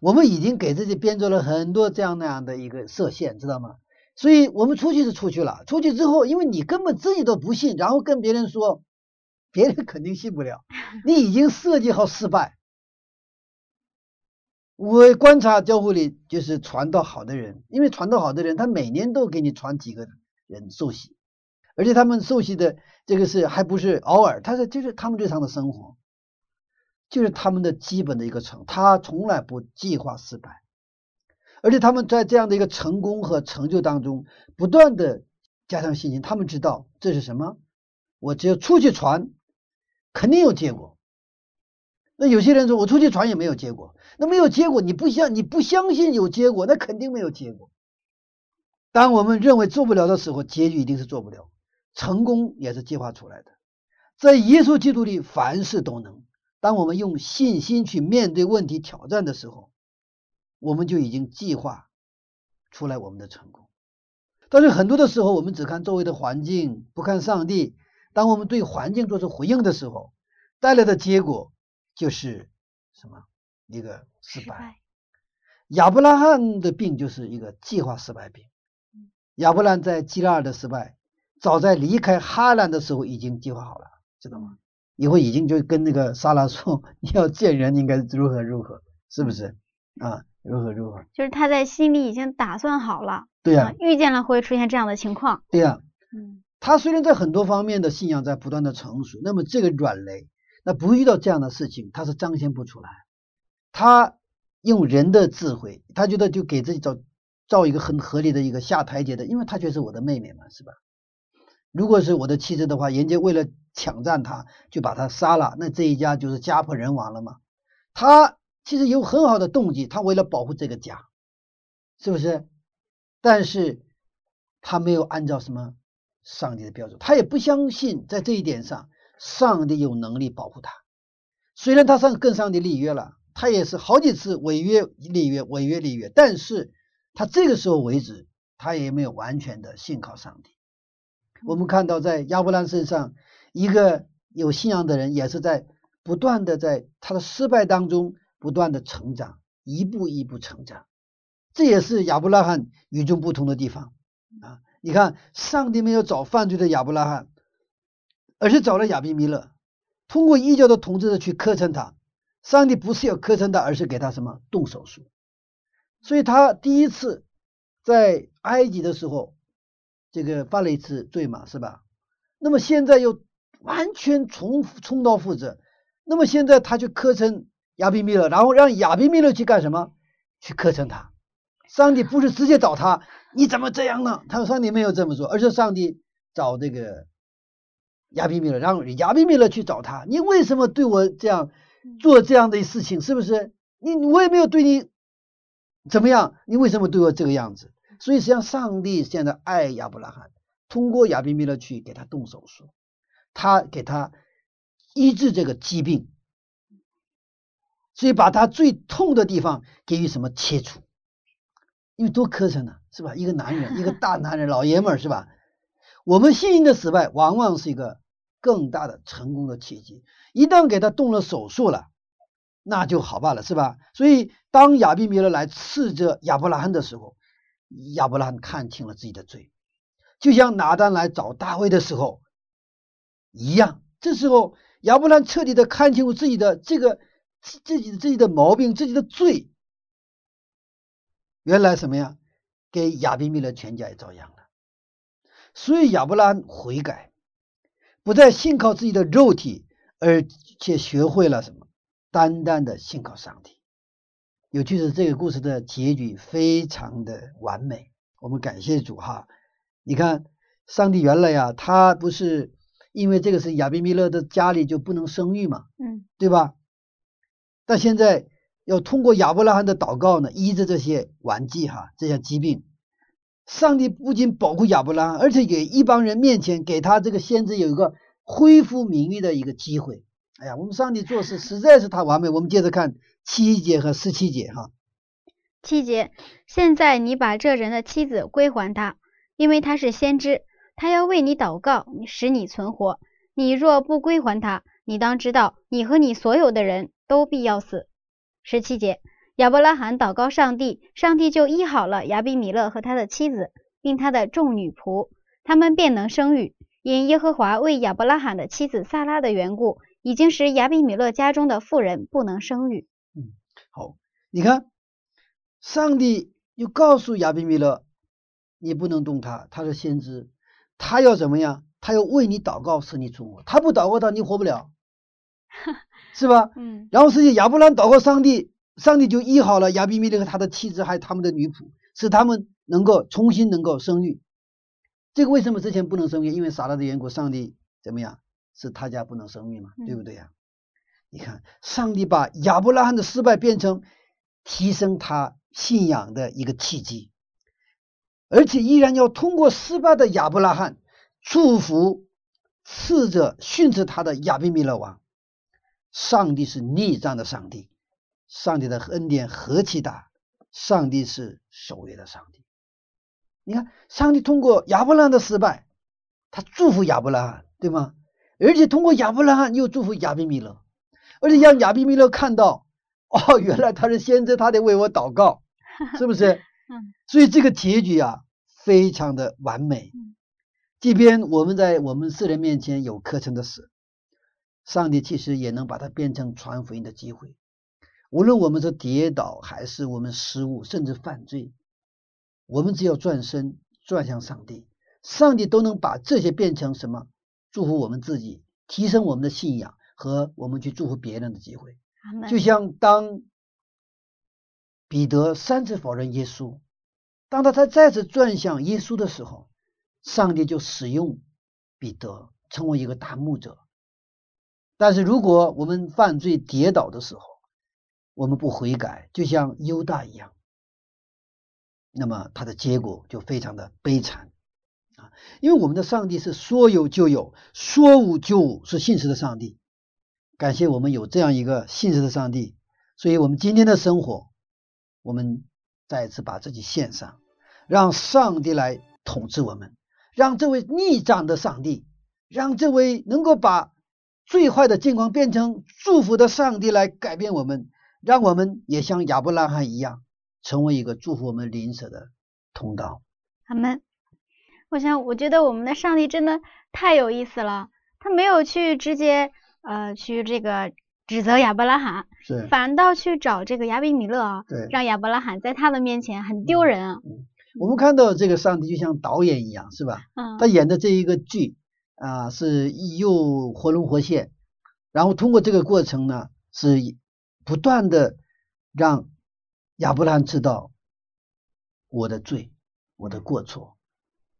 我们已经给自己编造了很多这样那样的一个设限，知道吗？所以我们出去是出去了，出去之后，因为你根本自己都不信，然后跟别人说，别人肯定信不了。你已经设计好失败。我观察教会里就是传道好的人，因为传道好的人，他每年都给你传几个人受洗，而且他们受洗的这个是还不是偶尔，他是就是他们日常的生活，就是他们的基本的一个成，他从来不计划失败。而且他们在这样的一个成功和成就当中，不断的加强信心。他们知道这是什么？我只要出去传，肯定有结果。那有些人说我出去传也没有结果，那没有结果，你不相你不相信有结果，那肯定没有结果。当我们认为做不了的时候，结局一定是做不了。成功也是计划出来的，在耶稣基督里，凡事都能。当我们用信心去面对问题、挑战的时候。我们就已经计划出来我们的成功，但是很多的时候，我们只看周围的环境，不看上帝。当我们对环境做出回应的时候，带来的结果就是什么一个失败。亚伯拉罕的病就是一个计划失败病。亚伯兰在基拉尔的失败，早在离开哈兰的时候已经计划好了，知道吗？以后已经就跟那个莎拉说，你要见人应该如何如何，是不是啊？如何如何？就是他在心里已经打算好了，对呀、啊预见了会出现这样的情况。对呀、嗯他虽然在很多方面的信仰在不断的成熟，那么这个软肋，那不遇到这样的事情，他是彰显不出来。他用人的智慧，他觉得就给自己找造一个很合理的一个下台阶的，因为他觉得是我的妹妹嘛，是吧？如果是我的妻子的话，人家为了抢占她，就把她杀了，那这一家就是家破人亡了嘛。他其实有很好的动机，他为了保护这个家，是不是？但是他没有按照什么上帝的标准，他也不相信在这一点上，上帝有能力保护他。虽然他上跟上帝立约了，他也是好几次违约立约，违约立约，但是他这个时候为止，他也没有完全的信靠上帝。我们看到在亚伯兰身上，一个有信仰的人，也是在不断的在他的失败当中不断的成长，一步一步成长。这也是亚伯拉罕与众不同的地方啊！你看，上帝没有找犯罪的亚伯拉罕，而是找了亚比米勒，通过异教的统治者去磕碜他。上帝不是要磕碜他，而是给他什么动手术。所以他第一次在埃及的时候，这个犯了一次罪嘛，是吧？那么现在又完全重重蹈覆辙。那么现在他去磕碜亚比米勒，然后让亚比米勒去干什么？去磕碜他。上帝不是直接找他，你怎么这样呢？他说上帝没有这么说，而是上帝找这个亚比米勒，让亚比米勒去找他。你为什么对我这样做这样的事情？是不是？你我也没有对你怎么样，你为什么对我这个样子？所以实际上，上帝现在爱亚伯拉罕，通过亚比米勒去给他动手术，他给他医治这个疾病，所以把他最痛的地方给予什么切除。因为多磕碜呢，是吧？一个男人，一个大男人，老爷们儿，是吧？我们信心的失败，往往是一个更大的成功的契机。一旦给他动了手术了，那就好办了，是吧？所以，当亚比米勒来斥责亚伯拉罕的时候，亚伯拉罕看清了自己的罪，就像拿单来找大卫的时候一样。这时候，亚伯拉罕彻底的看清楚自己的这个自己自己的毛病，自己的罪。原来什么呀？给亚比米勒全家也遭殃了。所以亚伯拉罕悔改，不再信靠自己的肉体，而且学会了什么？单单的信靠上帝。有趣是这个故事的结局非常的完美，我们感谢主哈。你看，上帝原来呀，他不是因为这个是亚比米勒的家里就不能生育嘛，嗯对吧？但现在要通过亚伯拉罕的祷告呢，医治这些顽疾哈，这些疾病。上帝不仅保护亚伯拉罕，而且给一帮人面前给他这个先知有一个恢复名誉的一个机会。哎呀，我们上帝做事实在是太完美。我们接着看七节和十七节哈。七节，现在你把这人的妻子归还他，因为他是先知，他要为你祷告，使你存活。你若不归还他，你当知道，你和你所有的人都必要死。十七节，亚伯拉罕祷告上帝，上帝就医好了亚比米勒和他的妻子，并他的众女仆，他们便能生育。因耶和华为亚伯拉罕的妻子撒拉的缘故，已经使亚比米勒家中的妇人不能生育。好，你看，上帝又告诉亚比米勒，你不能动他，他是先知，他要怎么样？他要为你祷告，使你存活。他不祷告他，你活不了，是吧？嗯然后实际亚伯兰祷告上帝，上帝就医好了亚比米勒和他的妻子，还有他们的女仆，使他们能够重新能够生育。这个为什么之前不能生育？因为撒拉的缘故，上帝怎么样？是他家不能生育嘛，对不对呀、你看，上帝把亚伯拉罕的失败变成提升他信仰的一个契机，而且依然要通过失败的亚伯拉罕祝福斥责训斥他的亚比米勒王。上帝是逆战的上帝，上帝的恩典何其大！上帝是守约的上帝。你看，上帝通过亚伯拉罕的失败，他祝福亚伯拉罕，对吗？而且通过亚伯拉罕又祝福亚比米勒，而且让亚比米勒看到哦，原来他是先知，他得为我祷告，是不是？嗯，所以这个结局啊，非常的完美。即便我们在我们世人面前有可成的死，上帝其实也能把它变成传福音的机会。无论我们是跌倒，还是我们失误，甚至犯罪，我们只要转身转向上帝，上帝都能把这些变成什么？祝福我们自己，提升我们的信仰和我们去祝福别人的机会。就像当彼得三次否认耶稣，当他他再次转向耶稣的时候，上帝就使用彼得成为一个大牧者。但是如果我们犯罪跌倒的时候，我们不悔改，就像犹大一样，那么他的结果就非常的悲惨啊！因为我们的上帝是说有就有，说无就无，是信实的上帝。感谢我们有这样一个信实的上帝，所以我们今天的生活，我们再一次把自己献上，让上帝来统治我们，让这位逆长的上帝，让这位能够把最坏的境况变成祝福的上帝来改变我们，让我们也像亚伯拉罕一样，成为一个祝福我们邻舍的通道。阿门。我想，我觉得我们的上帝真的太有意思了，他没有去直接呃去这个指责亚伯拉罕，是，反倒去找这个亚比米勒啊，对。让亚伯拉罕在他的面前很丢人啊。我们看到这个上帝就像导演一样，是吧？嗯他演的这一个剧啊，是又活灵活现，然后通过这个过程呢，是不断的让亚伯拉罕知道我的罪，我的过错，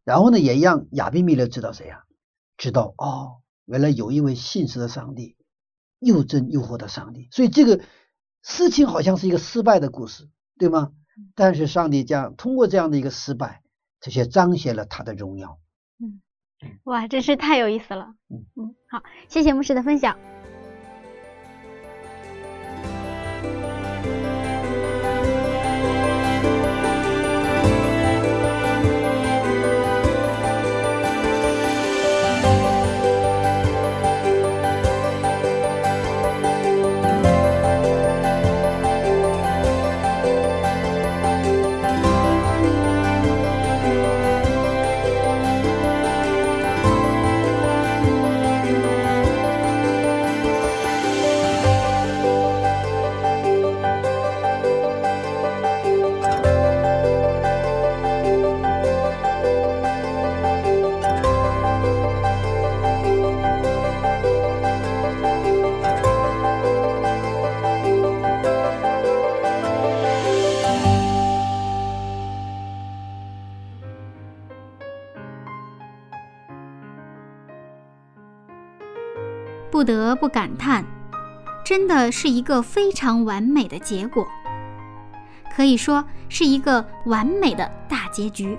然后呢，也让亚比米勒知道谁呀、知道哦，原来有一位信实的上帝，又真又活的上帝。所以这个事情好像是一个失败的故事，对吗？但是上帝将通过这样的一个失败，这些彰显了他的荣耀。嗯哇，真是太有意思了。嗯嗯，好，谢谢牧师的分享。不得不感叹，真的是一个非常完美的结果，可以说是一个完美的大结局。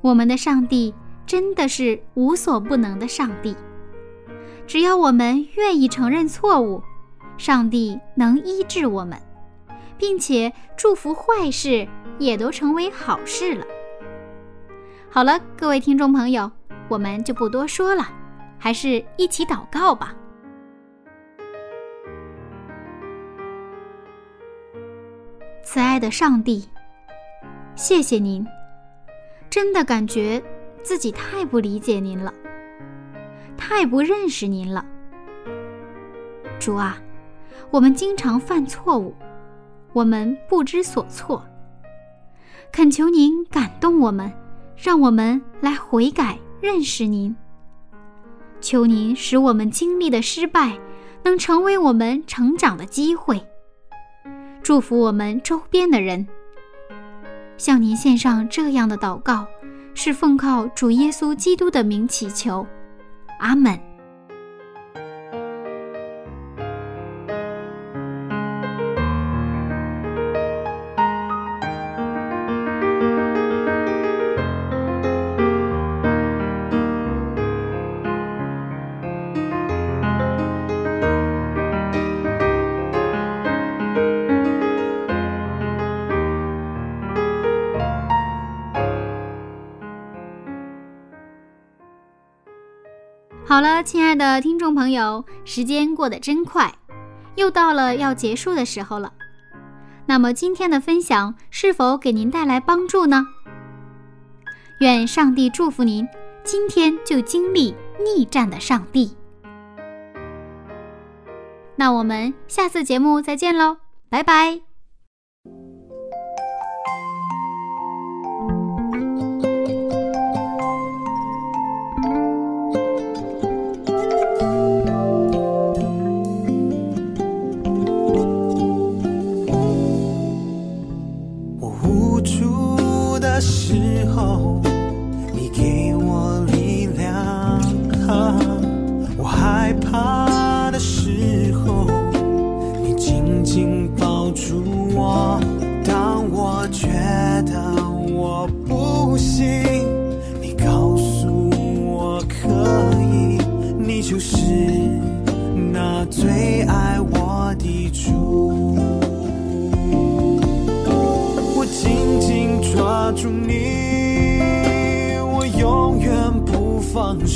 我们的上帝真的是无所不能的上帝，只要我们愿意承认错误，上帝能医治我们，并且祝福坏事也都成为好事了。好了，各位听众朋友，我们就不多说了。还是一起祷告吧。慈爱的上帝，谢谢您，真的感觉自己太不理解您了，太不认识您了。主啊，我们经常犯错误，我们不知所措，恳求您感动我们，让我们来悔改，认识您。求您使我们经历的失败，能成为我们成长的机会。祝福我们周边的人。向您献上这样的祷告，是奉靠主耶稣基督的名祈求。阿门。好了，亲爱的听众朋友，时间过得真快，又到了要结束的时候了。那么今天的分享是否给您带来帮助呢？愿上帝祝福您，今天就经历逆战的上帝。那我们下次节目再见喽，拜拜。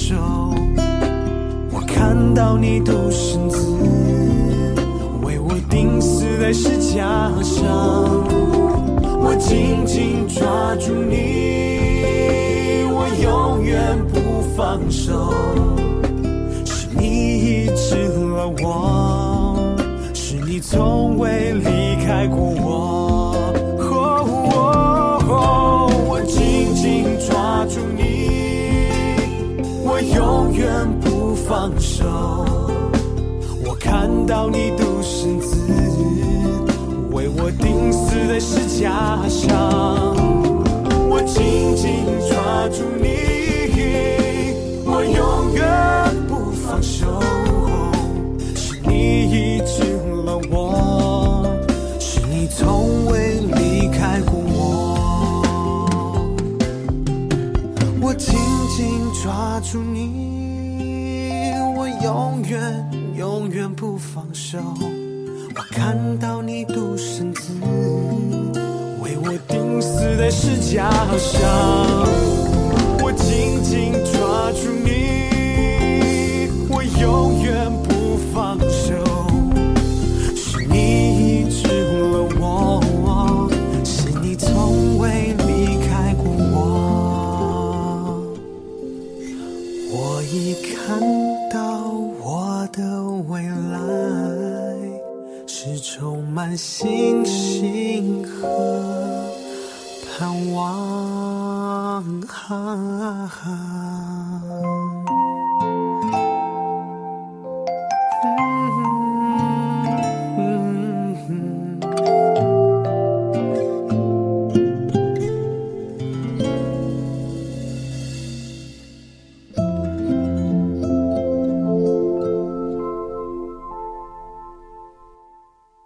手。我看到你独身子为我钉死在石架上，我紧紧抓住你，我永远不放手。到你独生子为我钉死在石架上，我紧紧抓住你，我永远不放手。是你医治了我，是你从未离开过我。我紧紧抓住你，手。我看到你独身子为我钉死在石架上，我紧紧抓住你，星星和盼望